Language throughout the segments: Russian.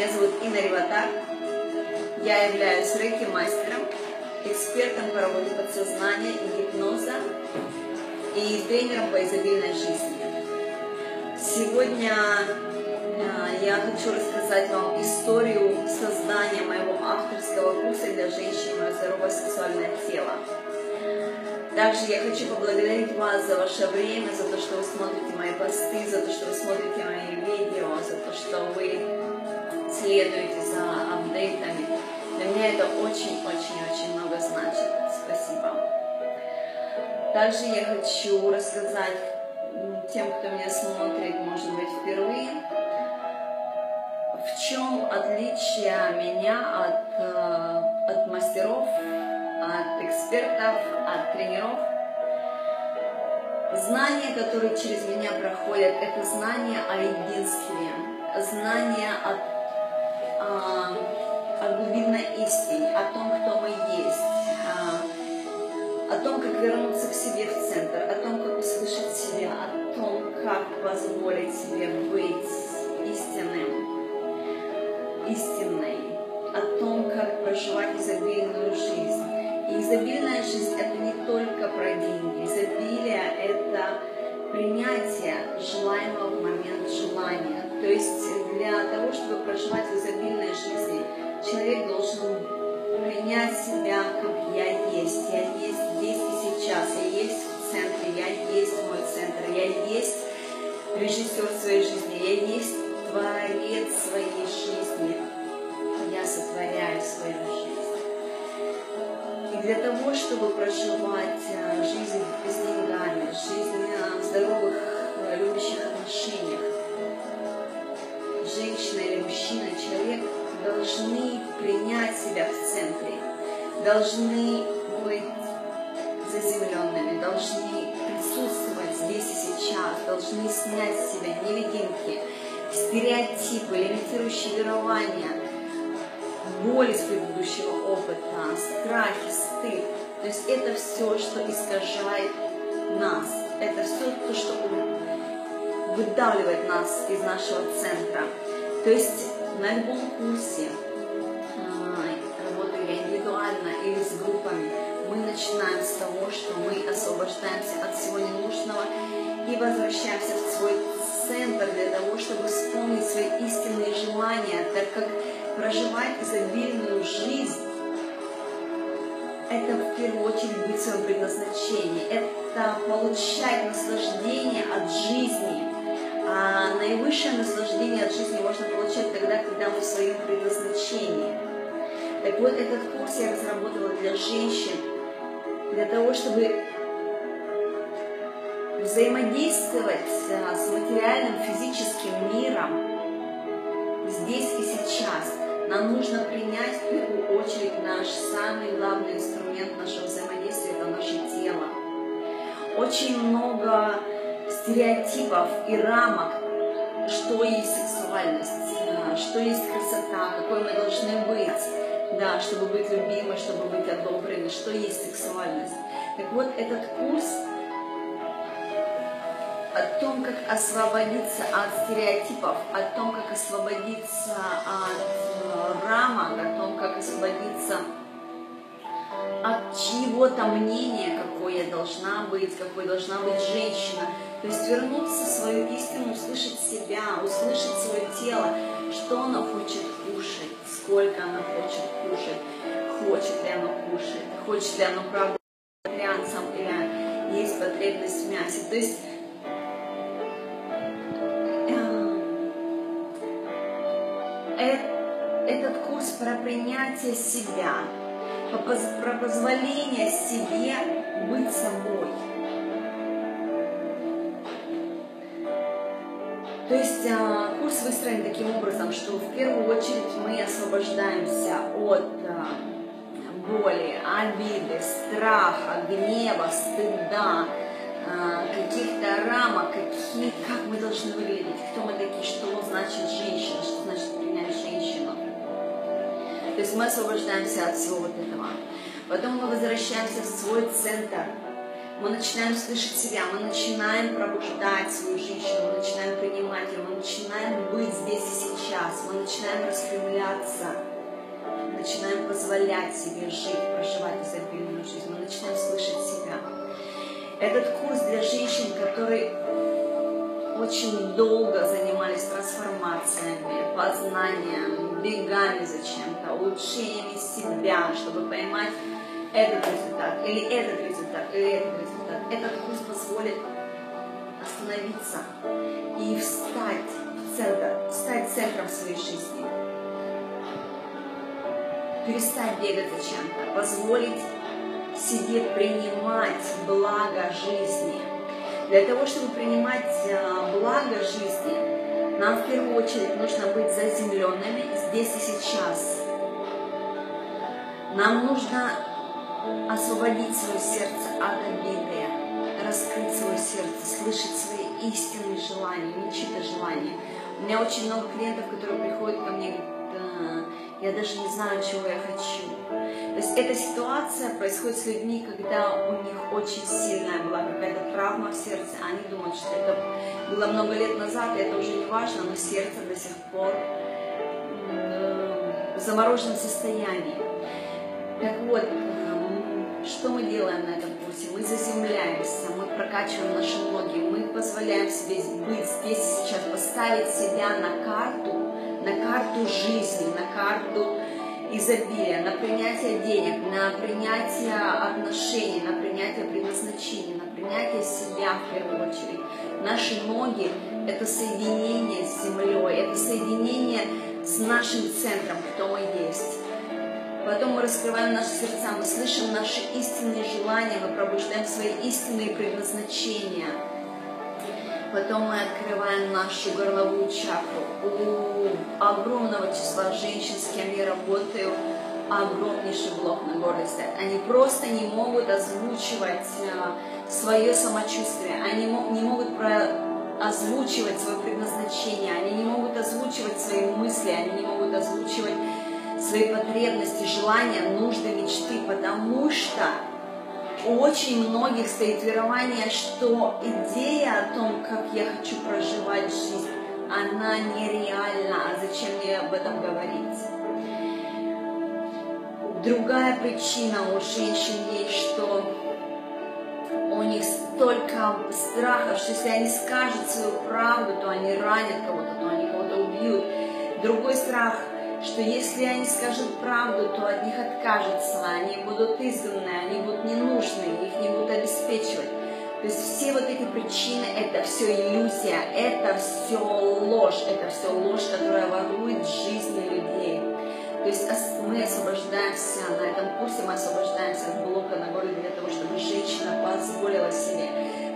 Меня зовут Инна Риватар. Я являюсь рейки-мастером, экспертом по работе подсознания и гипноза и тренером по изобильной жизни. Сегодня э, я хочу рассказать вам историю создания моего авторского курса для женщин «Мое здоровое сексуальное тело». Также я хочу поблагодарить вас за ваше время, за то, что вы смотрите мои посты, за то, что вы смотрите мои видео, за то, что вы следуете за апдейтами. Для меня это очень-очень-очень много значит. Спасибо. Также я хочу рассказать тем, кто меня смотрит, может быть, впервые, в чем отличие меня от, э, от мастеров, от экспертов, от тренеров. Знания, которые через меня проходят, это знания о единстве, знания от, а, о глубинной истине, о том, кто мы есть, а, о том, как вернуться к себе в центр, о том, как услышать себя, о том, как позволить себе быть истинным, истинной, о том, как проживать изобильную жизнь. И изобильная жизнь – это не только про деньги. Изобилие – это принятие желаемого в момент желания. То есть чтобы проживать в изобильной жизни, человек должен принять себя, как я есть. Я есть здесь и сейчас. Я есть в центре. Я есть мой центр. Я есть режиссер своей жизни. Я есть творец своей жизни. Я сотворяю свою жизнь. И для того, чтобы проживать э, жизнь без деньгами, жизнь в здоровых, себя в центре, должны быть заземленными, должны присутствовать здесь и сейчас, должны снять с себя невидимки, стереотипы, лимитирующие верования, боль из предыдущего опыта, страхи, стыд. То есть это все, что искажает нас. Это все то, что выдавливает нас из нашего центра. То есть на любом курсе, начинаем с того, что мы освобождаемся от всего ненужного и возвращаемся в свой центр для того, чтобы вспомнить свои истинные желания, так как проживать изобильную жизнь это в первую очередь быть в своем предназначении, это получать наслаждение от жизни. А наивысшее наслаждение от жизни можно получать тогда, когда мы в своем предназначении. Так вот, этот курс я разработала для женщин, для того, чтобы взаимодействовать с материальным физическим миром здесь и сейчас. Нам нужно принять в первую очередь наш самый главный инструмент нашего взаимодействия – это наше тело. Очень много стереотипов и рамок, что есть сексуальность, что есть красота, какой мы должны быть, да, чтобы быть любимой, чтобы быть одобренной, что есть сексуальность. Так вот, этот курс о том, как освободиться от стереотипов, о том, как освободиться от рамок, о том, как освободиться от чьего-то мнения, какой я должна быть, какой должна быть женщина. То есть вернуться в свою истину, услышать себя, услышать свое тело, что оно хочет кушать, сколько оно хочет кушать, хочет ли оно кушать, хочет ли оно правда вегетарианцем или есть потребность в мясе. То есть этот курс про принятие себя, про позволение себе быть собой. То есть а, курс выстроен таким образом, что в первую очередь мы освобождаемся от а, боли, обиды, страха, гнева, стыда, а, каких-то рамок, какие, как мы должны выглядеть, кто мы такие, что значит женщина, что значит принять женщину. То есть мы освобождаемся от всего вот этого. Потом мы возвращаемся в свой центр. Мы начинаем слышать себя, мы начинаем пробуждать свою женщину, мы начинаем принимать ее, мы начинаем быть здесь и сейчас мы начинаем распрямляться, начинаем позволять себе жить, проживать изобильную жизнь, мы начинаем слышать себя. Этот курс для женщин, которые очень долго занимались трансформациями, познанием, бегами зачем-то, улучшениями себя, чтобы поймать этот результат, или этот результат, этот результат. Этот курс позволит остановиться и встать в центр, стать центром своей жизни. Перестать бегать зачем-то, позволить себе принимать благо жизни. Для того, чтобы принимать а, благо жизни, нам в первую очередь нужно быть заземленными здесь и сейчас. Нам нужно освободить свое сердце от обиды, раскрыть свое сердце, слышать свои истинные желания, не желания. У меня очень много клиентов, которые приходят ко мне и говорят, я даже не знаю, чего я хочу. То есть эта ситуация происходит с людьми, когда у них очень сильная была какая-то травма в сердце, они думают, что это было много лет назад, и это уже не важно, но сердце до сих пор в замороженном состоянии. Так вот, что мы делаем на этом курсе? Мы заземляемся, мы прокачиваем наши ноги, мы позволяем себе быть здесь и сейчас, поставить себя на карту, на карту жизни, на карту изобилия, на принятие денег, на принятие отношений, на принятие предназначения, на принятие себя в первую очередь. Наши ноги – это соединение с землей, это соединение с нашим центром, кто мы есть. Потом мы раскрываем наши сердца, мы слышим наши истинные желания, мы пробуждаем свои истинные предназначения – Потом мы открываем нашу горловую чакру. У огромного числа женщин, с кем я работаю, огромнейший блок на горле. Они просто не могут озвучивать э, свое самочувствие, они не могут про озвучивать свое предназначение, они не могут озвучивать свои мысли, они не могут озвучивать свои потребности, желания, нужды, мечты, потому что у очень многих стоит верование, что идея о том, как я хочу проживать жизнь, она нереальна, а зачем мне об этом говорить? Другая причина у женщин есть, что у них столько страхов, что если они скажут свою правду, то они ранят кого-то, то они кого-то убьют. Другой страх – что если они скажут правду, то от них откажутся, они будут изгнаны, они будут ненужны, их не будут обеспечивать. То есть все вот эти причины – это все иллюзия, это все ложь, это все ложь, которая ворует жизни людей. То есть мы освобождаемся, на этом курсе мы освобождаемся от блока на горле для того, чтобы женщина позволила себе,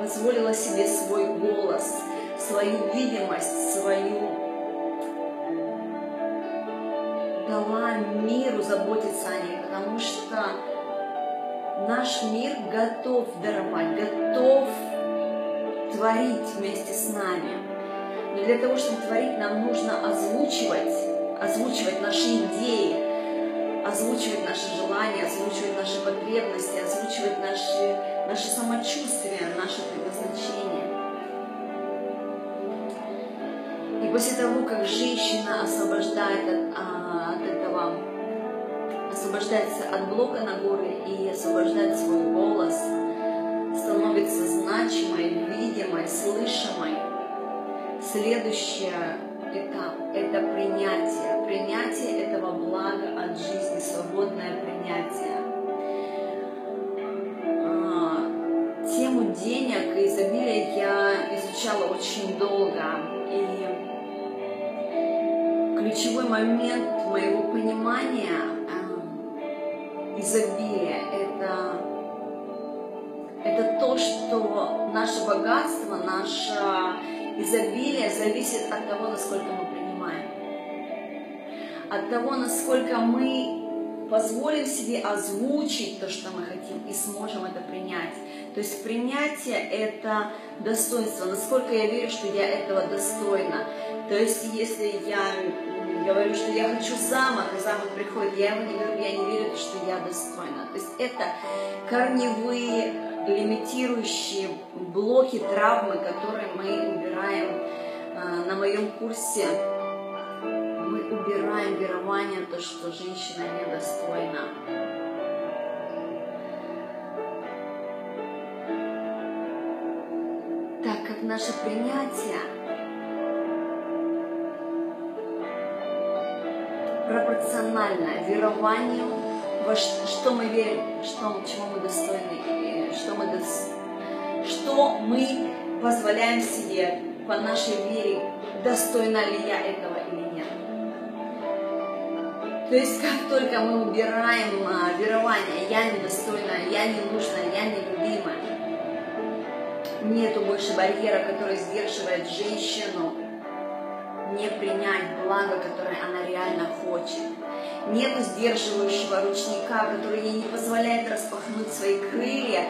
позволила себе свой голос, свою видимость, свою дала миру заботиться о ней, потому что наш мир готов даровать, готов творить вместе с нами. Но для того, чтобы творить, нам нужно озвучивать, озвучивать наши идеи, озвучивать наши желания, озвучивать наши потребности, озвучивать наши, наше самочувствие, наше предназначение. И после того, как женщина освобождает от, этого, освобождается от блока на горы и освобождает свой голос, становится значимой, видимой, слышимой, следующий этап – это принятие. Принятие этого блага от жизни, свободное принятие. А, тему денег и изобилия я изучала очень долго. Ключевой момент моего понимания э, изобилия – это, это то, что наше богатство, наше изобилие зависит от того, насколько мы принимаем. От того, насколько мы позволим себе озвучить то, что мы хотим, и сможем это принять. То есть принятие – это достоинство, насколько я верю, что я этого достойна. То есть если я говорю, что я хочу замок, и замок приходит, я ему не говорю, я не верю, что я достойна. То есть это корневые лимитирующие блоки, травмы, которые мы убираем а, на моем курсе оставляем верование, то, что женщина недостойна. Так как наше принятие пропорционально верованию, во что мы верим, что, чему мы достойны, что мы, дос, что мы позволяем себе по нашей вере, достойна ли я этого или нет. То есть как только мы убираем а, верование, я недостойна, я не нужна, я нелюбима, нету больше барьера, который сдерживает женщину не принять благо, которое она реально хочет. Нету сдерживающего ручника, который ей не позволяет распахнуть свои крылья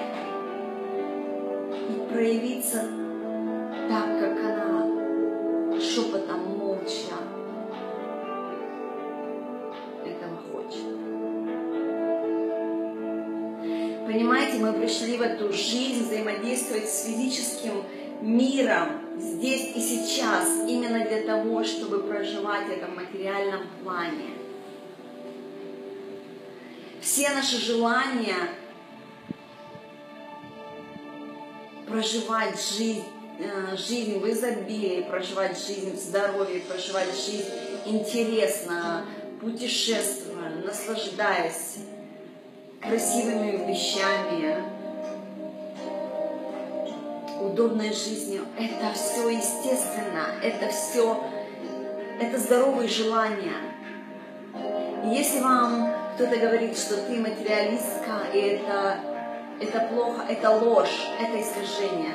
и проявиться пришли в эту жизнь взаимодействовать с физическим миром здесь и сейчас, именно для того, чтобы проживать это в материальном плане. Все наши желания проживать жизнь, э, жизнь в изобилии, проживать жизнь в здоровье, проживать жизнь интересно, путешествуя, наслаждаясь красивыми вещами, удобной жизнью. Это все естественно, это все, это здоровые желания. И если вам кто-то говорит, что ты материалистка, и это, это плохо, это ложь, это искажение.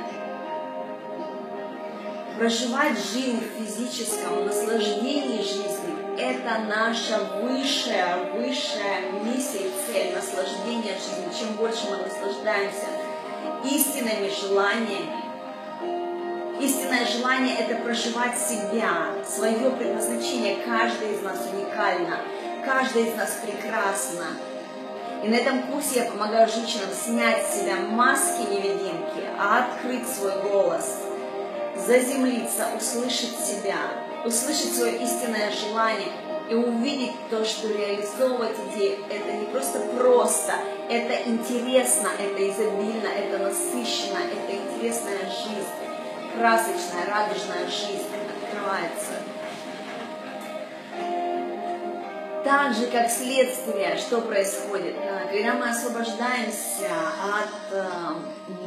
Проживать жизнь в физическом наслаждении жизни – это наша высшая, высшая миссия и цель наслаждения жизнью. Чем больше мы наслаждаемся истинными желаниями, Истинное желание – это проживать себя, свое предназначение. Каждый из нас уникально, каждый из нас прекрасна. И на этом курсе я помогаю женщинам снять с себя маски невидимки, а открыть свой голос, заземлиться, услышать себя, услышать свое истинное желание и увидеть то, что реализовывать идеи – это не просто просто, это интересно, это изобильно, это насыщенно, это интересная жизнь красочная, радужная жизнь открывается. Так же, как следствие, что происходит, когда мы освобождаемся от э,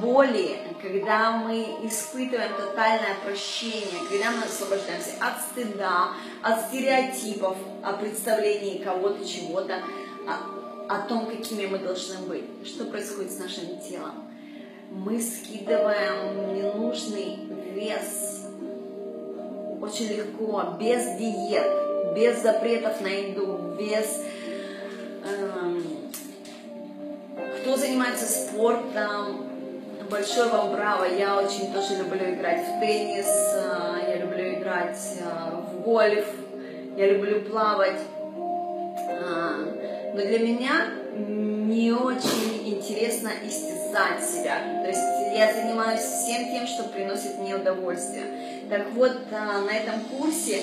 боли, когда мы испытываем тотальное прощение, когда мы освобождаемся от стыда, от стереотипов о представлении кого-то, чего-то, о, о том, какими мы должны быть, что происходит с нашим телом мы скидываем ненужный вес очень легко, без диет, без запретов на еду, без... Эм, кто занимается спортом, большое вам браво, я очень тоже люблю играть в теннис, э, я люблю играть э, в гольф, я люблю плавать. Э, но для меня не очень интересно истязать себя. То есть я занимаюсь всем тем, что приносит мне удовольствие. Так вот, а, на этом курсе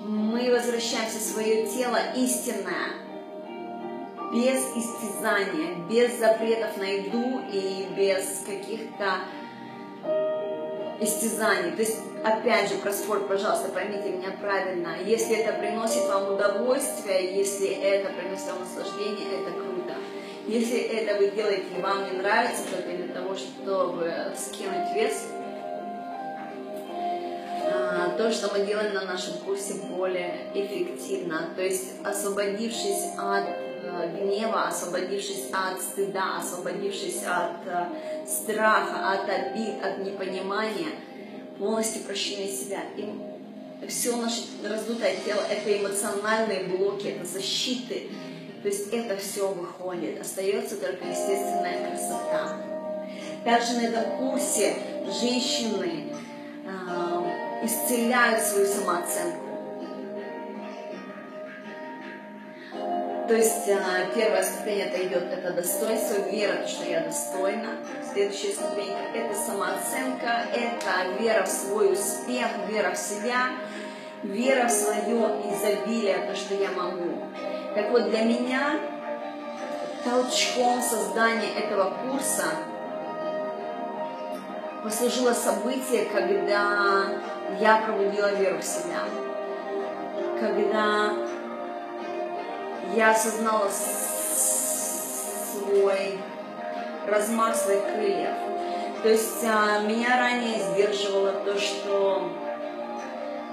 мы возвращаемся в свое тело истинное, без истязания, без запретов на еду и без каких-то истязаний. То есть, опять же, про спорт, пожалуйста, поймите меня правильно. Если это приносит вам удовольствие, если это приносит вам наслаждение, это круто. Если это вы делаете и вам не нравится только для того, чтобы скинуть вес, а, то, что мы делаем на нашем курсе, более эффективно. То есть, освободившись от э, гнева, освободившись от стыда, освободившись от э, страха, от обид, от непонимания, полностью прощения себя. И все наше раздутое тело – это эмоциональные блоки, это защиты. То есть это все выходит. Остается только естественная красота. Также на этом курсе женщины э, исцеляют свою самооценку То есть а, первая ступень это идет, это достоинство, вера, что я достойна. Следующая ступень это самооценка, это вера в свой успех, вера в себя. вера в свое изобилие, то, что я могу. Так вот, для меня толчком создания этого курса послужило событие, когда я пробудила веру в себя, когда я осознала свой размах своих крыльев. То есть а, меня ранее сдерживало то, что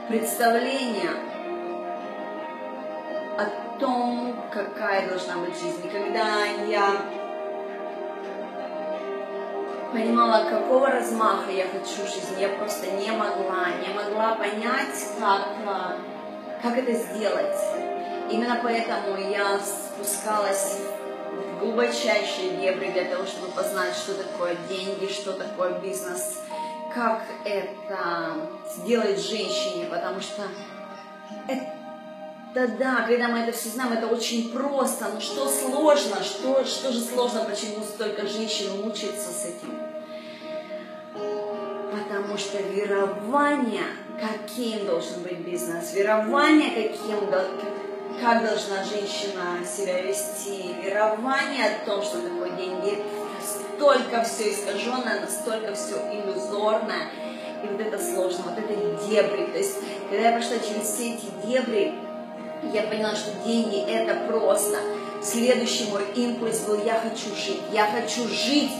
представление о том, какая должна быть жизнь. Когда я понимала, какого размаха я хочу жизнь, я просто не могла, не могла понять, как, а, как это сделать. Именно поэтому я спускалась в глубочайшие дебри для того, чтобы познать, что такое деньги, что такое бизнес, как это сделать женщине, потому что это да, когда мы это все знаем, это очень просто. Но что сложно? Что, что же сложно? Почему столько женщин мучается с этим? Потому что верование, каким должен быть бизнес, верование, каким, как должна женщина себя вести, верование о том, что такое деньги, настолько все искаженное, настолько все иллюзорное, и вот это сложно, вот это дебри. То есть, когда я прошла через все эти дебри, я поняла, что деньги это просто. Следующий мой импульс был, я хочу жить, я хочу жить,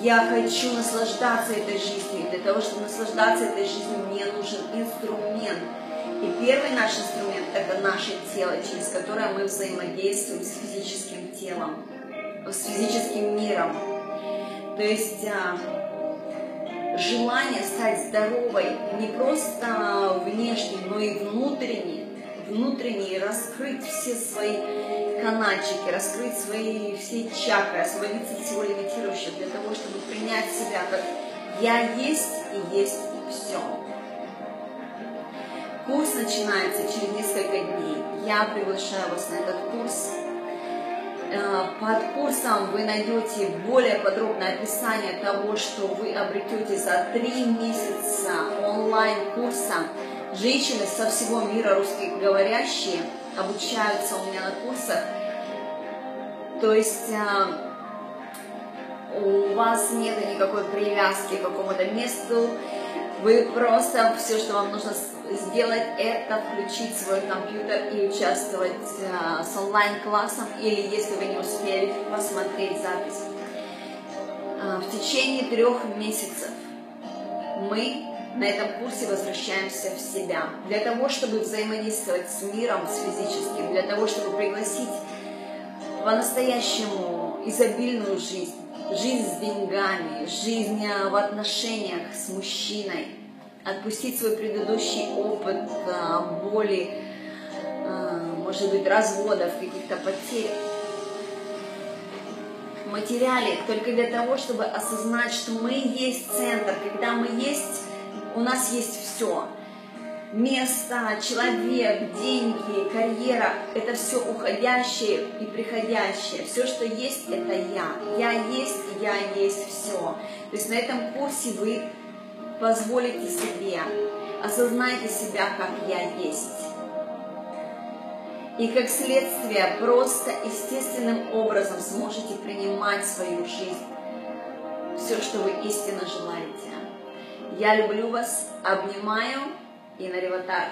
я хочу наслаждаться этой жизнью. Для того, чтобы наслаждаться этой жизнью, мне нужен инструмент. И первый наш инструмент – это наше тело, через которое мы взаимодействуем с физическим телом, с физическим миром. То есть а, желание стать здоровой не просто внешне, но и внутренне, внутренне раскрыть все свои канальчики, раскрыть свои все чакры, освободиться от всего лимитирующего для того, чтобы принять себя как я есть и есть и все. Курс начинается через несколько дней. Я приглашаю вас на этот курс. Э, под курсом вы найдете более подробное описание того, что вы обретете за три месяца онлайн-курса. Женщины со всего мира русскоговорящие обучаются у меня на курсах. То есть э, у вас нет никакой привязки к какому-то месту, вы просто все, что вам нужно сделать, это включить свой компьютер и участвовать а, с онлайн-классом, или если вы не успели посмотреть запись. А, в течение трех месяцев мы на этом курсе возвращаемся в себя. Для того, чтобы взаимодействовать с миром, с физическим, для того, чтобы пригласить по-настоящему изобильную жизнь, жизнь с деньгами, жизнь в отношениях с мужчиной, отпустить свой предыдущий опыт а, боли, а, может быть, разводов, каких-то потерь. Материале только для того, чтобы осознать, что мы есть центр, когда мы есть, у нас есть все место, человек, деньги, карьера – это все уходящее и приходящее. Все, что есть, это я. Я есть, и я есть все. То есть на этом курсе вы позволите себе, осознайте себя, как я есть. И как следствие, просто естественным образом сможете принимать свою жизнь, все, что вы истинно желаете. Я люблю вас, обнимаю, y en Aribatá